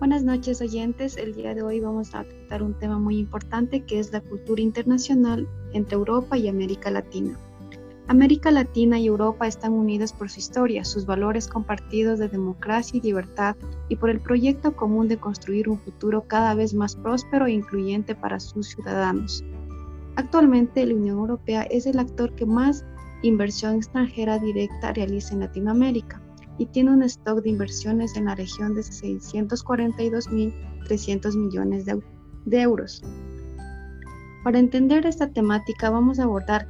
Buenas noches oyentes, el día de hoy vamos a tratar un tema muy importante que es la cultura internacional entre Europa y América Latina. América Latina y Europa están unidas por su historia, sus valores compartidos de democracia y libertad y por el proyecto común de construir un futuro cada vez más próspero e incluyente para sus ciudadanos. Actualmente la Unión Europea es el actor que más inversión extranjera directa realiza en Latinoamérica y tiene un stock de inversiones en la región de 642.300 millones de, euros. Para entender esta temática vamos a abordar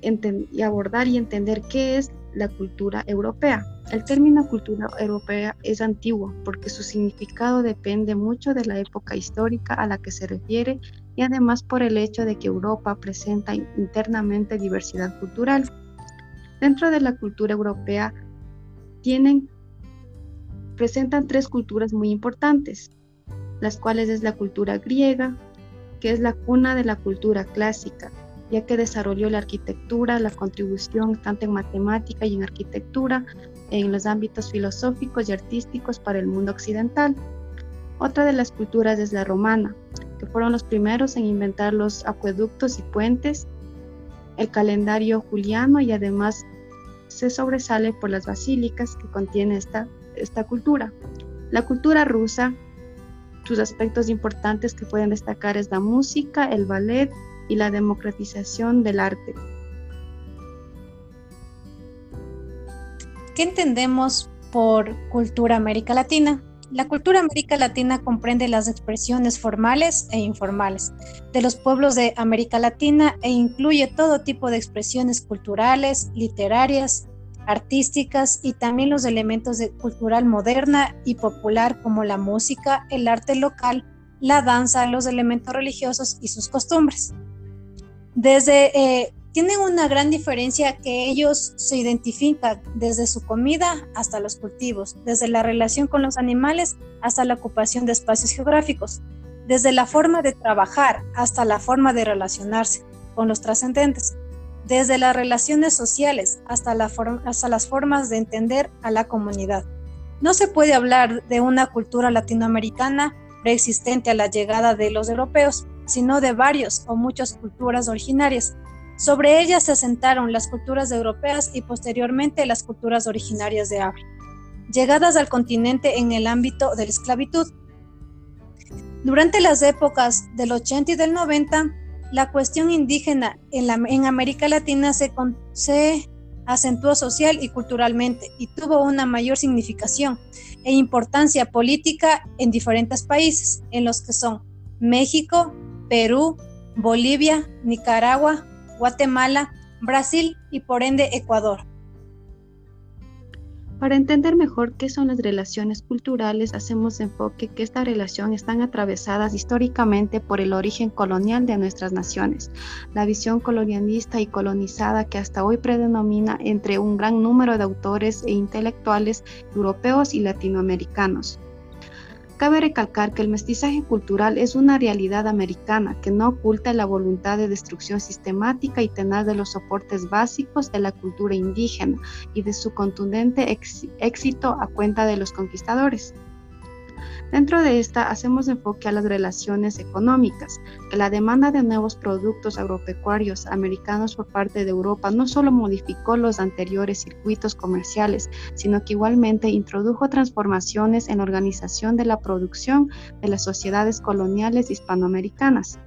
y abordar y entender qué es la cultura europea. El término cultura europea es antiguo porque su significado depende mucho de la época histórica a la que se refiere y además por el hecho de que Europa presenta internamente diversidad cultural. Dentro de la cultura europea tienen, presentan tres culturas muy importantes, las cuales es la cultura griega, que es la cuna de la cultura clásica, ya que desarrolló la arquitectura, la contribución tanto en matemática y en arquitectura, en los ámbitos filosóficos y artísticos para el mundo occidental. Otra de las culturas es la romana, que fueron los primeros en inventar los acueductos y puentes, el calendario juliano y además se sobresale por las basílicas que contiene esta, esta cultura. La cultura rusa, sus aspectos importantes que pueden destacar es la música, el ballet y la democratización del arte. ¿Qué entendemos por cultura América Latina? La cultura América Latina comprende las expresiones formales e informales de los pueblos de América Latina e incluye todo tipo de expresiones culturales, literarias, artísticas y también los elementos de cultural moderna y popular como la música, el arte local, la danza, los elementos religiosos y sus costumbres. Desde eh, tienen una gran diferencia que ellos se identifican desde su comida hasta los cultivos, desde la relación con los animales hasta la ocupación de espacios geográficos, desde la forma de trabajar hasta la forma de relacionarse con los trascendentes, desde las relaciones sociales hasta, hasta las formas de entender a la comunidad. No se puede hablar de una cultura latinoamericana preexistente a la llegada de los europeos, sino de varios o muchas culturas originarias sobre ellas se asentaron las culturas europeas y posteriormente las culturas originarias de África, llegadas al continente en el ámbito de la esclavitud. Durante las épocas del 80 y del 90, la cuestión indígena en, América Latina se, se acentuó social y culturalmente y tuvo una mayor significación e importancia política en diferentes países, en los que son México, Perú, Bolivia, Nicaragua, Guatemala, Brasil y por ende Ecuador. Para entender mejor qué son las relaciones culturales, hacemos enfoque que estas relaciones están atravesadas históricamente por el origen colonial de nuestras naciones, la visión colonialista y colonizada que hasta hoy predomina entre un gran número de autores e intelectuales europeos y latinoamericanos. Cabe recalcar que el mestizaje cultural es una realidad americana que no oculta la voluntad de destrucción sistemática y tenaz de los soportes básicos de la cultura indígena y de su contundente éxito a cuenta de los conquistadores. Dentro de esta hacemos enfoque a las relaciones económicas, que la demanda de nuevos productos agropecuarios americanos por parte de Europa no solo modificó los anteriores circuitos comerciales, sino que igualmente introdujo transformaciones en la organización de la producción de las sociedades coloniales hispanoamericanas.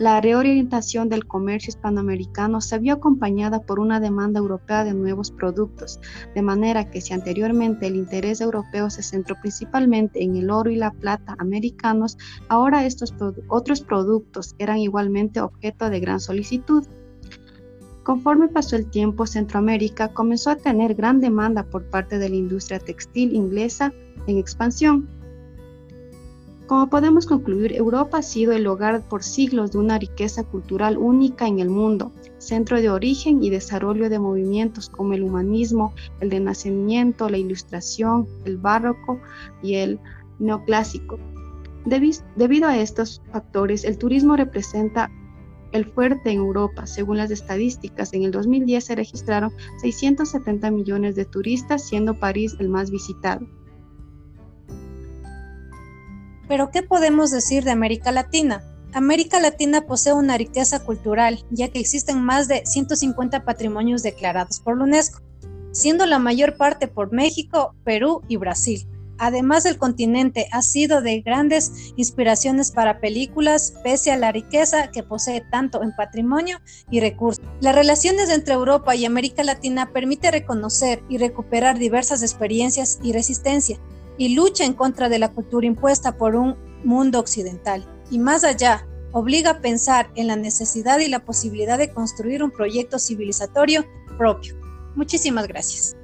La reorientación del comercio hispanoamericano se vio acompañada por una demanda europea de nuevos productos, de manera que si anteriormente el interés europeo se centró principalmente en el oro y la plata americanos, ahora estos otros productos eran igualmente objeto de gran solicitud. Conforme pasó el tiempo, Centroamérica comenzó a tener gran demanda por parte de la industria textil inglesa en expansión, como podemos concluir, Europa ha sido el hogar por siglos de una riqueza cultural única en el mundo, centro de origen y desarrollo de movimientos como el humanismo, el renacimiento, la ilustración, el barroco y el neoclásico. Debido a estos factores, el turismo representa el fuerte en Europa. Según las estadísticas, en el 2010 se registraron 670 millones de turistas, siendo París el más visitado. Pero ¿qué podemos decir de América Latina? América Latina posee una riqueza cultural, ya que existen más de 150 patrimonios declarados por la UNESCO, siendo la mayor parte por México, Perú y Brasil. Además, el continente ha sido de grandes inspiraciones para películas, pese a la riqueza que posee tanto en patrimonio y recursos. Las relaciones entre Europa y América Latina permite reconocer y recuperar diversas experiencias y resistencia, y lucha en contra de la cultura impuesta por un mundo occidental y más allá, obliga a pensar en la necesidad y la posibilidad de construir un proyecto civilizatorio propio. Muchísimas gracias.